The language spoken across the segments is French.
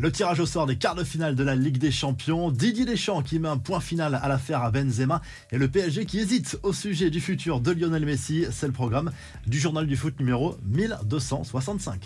Le tirage au sort des quarts de finale de la Ligue des Champions, Didier Deschamps qui met un point final à l'affaire à Benzema et le PSG qui hésite au sujet du futur de Lionel Messi, c'est le programme du journal du foot numéro 1265.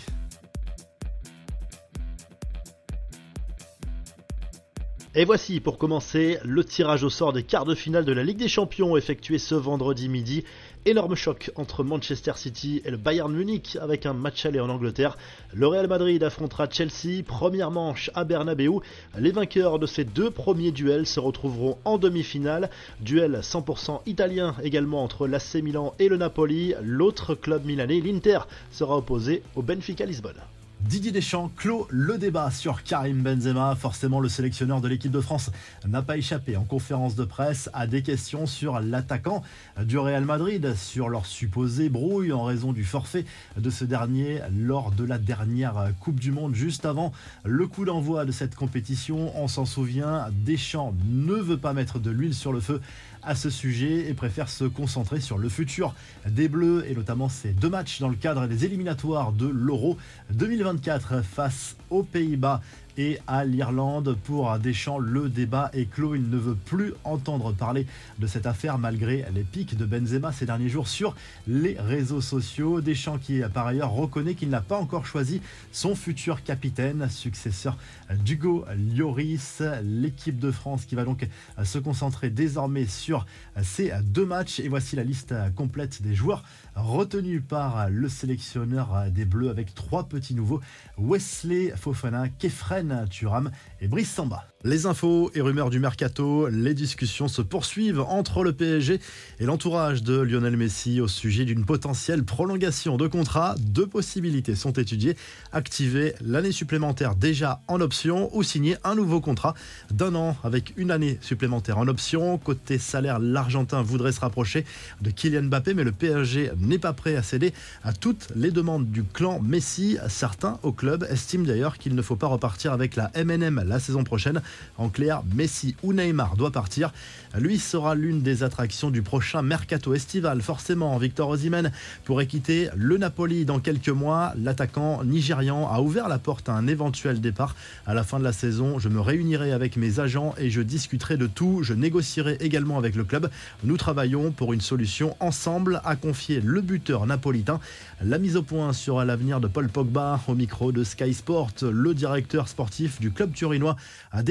Et voici pour commencer le tirage au sort des quarts de finale de la Ligue des Champions effectué ce vendredi midi. Énorme choc entre Manchester City et le Bayern Munich avec un match aller en Angleterre. Le Real Madrid affrontera Chelsea, première manche à Bernabeu. Les vainqueurs de ces deux premiers duels se retrouveront en demi-finale. Duel 100% italien également entre l'AC Milan et le Napoli. L'autre club milanais, l'Inter, sera opposé au Benfica Lisbonne. Didier Deschamps clôt le débat sur Karim Benzema. Forcément, le sélectionneur de l'équipe de France n'a pas échappé en conférence de presse à des questions sur l'attaquant du Real Madrid, sur leur supposée brouille en raison du forfait de ce dernier lors de la dernière Coupe du Monde, juste avant le coup d'envoi de cette compétition. On s'en souvient, Deschamps ne veut pas mettre de l'huile sur le feu à ce sujet et préfère se concentrer sur le futur des Bleus et notamment ces deux matchs dans le cadre des éliminatoires de l'Euro 2024 face aux Pays-Bas et à l'Irlande. Pour Deschamps, le débat est clos. Il ne veut plus entendre parler de cette affaire malgré les pics de Benzema ces derniers jours sur les réseaux sociaux. Deschamps qui par ailleurs reconnaît qu'il n'a pas encore choisi son futur capitaine, successeur d'Hugo Lloris. L'équipe de France qui va donc se concentrer désormais sur ces deux matchs. Et voici la liste complète des joueurs retenus par le sélectionneur des Bleus avec trois petits nouveaux. Wesley Fofana, Kefren Turam et Brice Samba. Les infos et rumeurs du mercato, les discussions se poursuivent entre le PSG et l'entourage de Lionel Messi au sujet d'une potentielle prolongation de contrat. Deux possibilités sont étudiées activer l'année supplémentaire déjà en option ou signer un nouveau contrat d'un an avec une année supplémentaire en option. Côté salaire, l'Argentin voudrait se rapprocher de Kylian Mbappé, mais le PSG n'est pas prêt à céder à toutes les demandes du clan Messi. Certains au club estiment d'ailleurs qu'il ne faut pas repartir avec la MNM la saison prochaine. En clair, Messi ou Neymar doit partir. Lui sera l'une des attractions du prochain mercato estival. Forcément, Victor Osimhen pourrait quitter le Napoli dans quelques mois. L'attaquant nigérian a ouvert la porte à un éventuel départ à la fin de la saison. Je me réunirai avec mes agents et je discuterai de tout. Je négocierai également avec le club. Nous travaillons pour une solution ensemble, a confié le buteur napolitain. La mise au point sera l'avenir de Paul Pogba au micro de Sky Sport. Le directeur sportif du club turinois a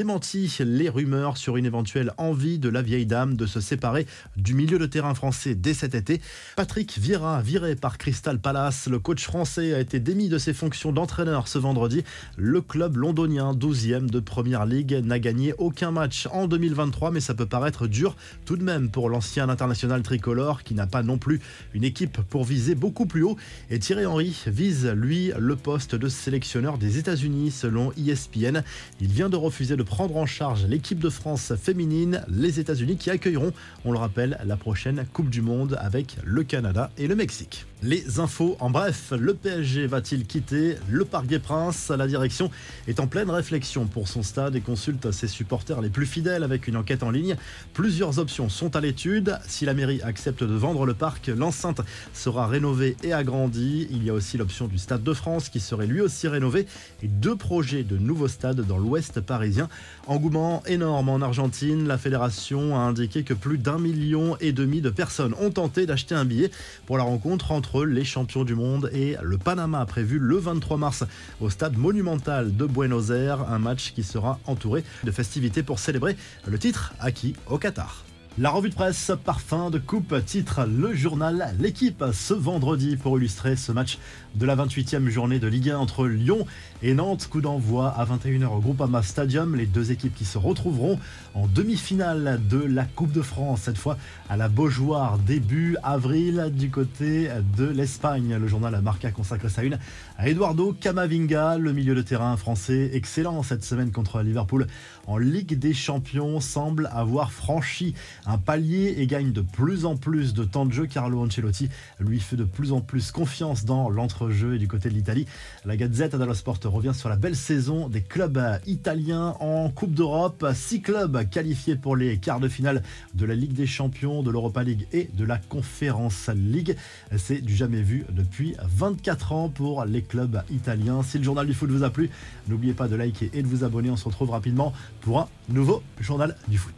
les rumeurs sur une éventuelle envie de la vieille dame de se séparer du milieu de terrain français dès cet été. Patrick Vieira, viré par Crystal Palace, le coach français a été démis de ses fonctions d'entraîneur ce vendredi. Le club londonien, 12e de Première League, n'a gagné aucun match en 2023, mais ça peut paraître dur tout de même pour l'ancien international tricolore qui n'a pas non plus une équipe pour viser beaucoup plus haut. Et Thierry Henry vise, lui, le poste de sélectionneur des États-Unis selon ESPN. Il vient de refuser de prendre en charge l'équipe de France féminine, les États-Unis qui accueilleront, on le rappelle, la prochaine Coupe du Monde avec le Canada et le Mexique. Les infos en bref, le PSG va-t-il quitter le Parc des Princes? La direction est en pleine réflexion pour son stade et consulte ses supporters les plus fidèles avec une enquête en ligne. Plusieurs options sont à l'étude. Si la mairie accepte de vendre le parc, l'enceinte sera rénovée et agrandie. Il y a aussi l'option du Stade de France qui serait lui aussi rénové et deux projets de nouveaux stades dans l'ouest parisien. Engouement énorme en Argentine. La fédération a indiqué que plus d'un million et demi de personnes ont tenté d'acheter un billet pour la rencontre entre les champions du monde et le Panama prévu le 23 mars au stade monumental de Buenos Aires, un match qui sera entouré de festivités pour célébrer le titre acquis au Qatar. La revue de presse Parfum de Coupe titre le journal L'équipe ce vendredi pour illustrer ce match de la 28e journée de Ligue 1 entre Lyon et Nantes. Coup d'envoi à 21h au Groupama Stadium. Les deux équipes qui se retrouveront en demi-finale de la Coupe de France, cette fois à la Beaujoire début avril du côté de l'Espagne. Le journal Marca consacre sa une à Eduardo Camavinga, le milieu de terrain français excellent cette semaine contre Liverpool en Ligue des Champions, semble avoir franchi un palier et gagne de plus en plus de temps de jeu. Carlo Ancelotti lui fait de plus en plus confiance dans l'entrejeu et du côté de l'Italie. La Gazette dello Sport revient sur la belle saison des clubs italiens en Coupe d'Europe. Six clubs qualifiés pour les quarts de finale de la Ligue des Champions, de l'Europa League et de la Conference League. C'est du jamais vu depuis 24 ans pour les club italien. Si le journal du foot vous a plu, n'oubliez pas de liker et de vous abonner. On se retrouve rapidement pour un nouveau journal du foot.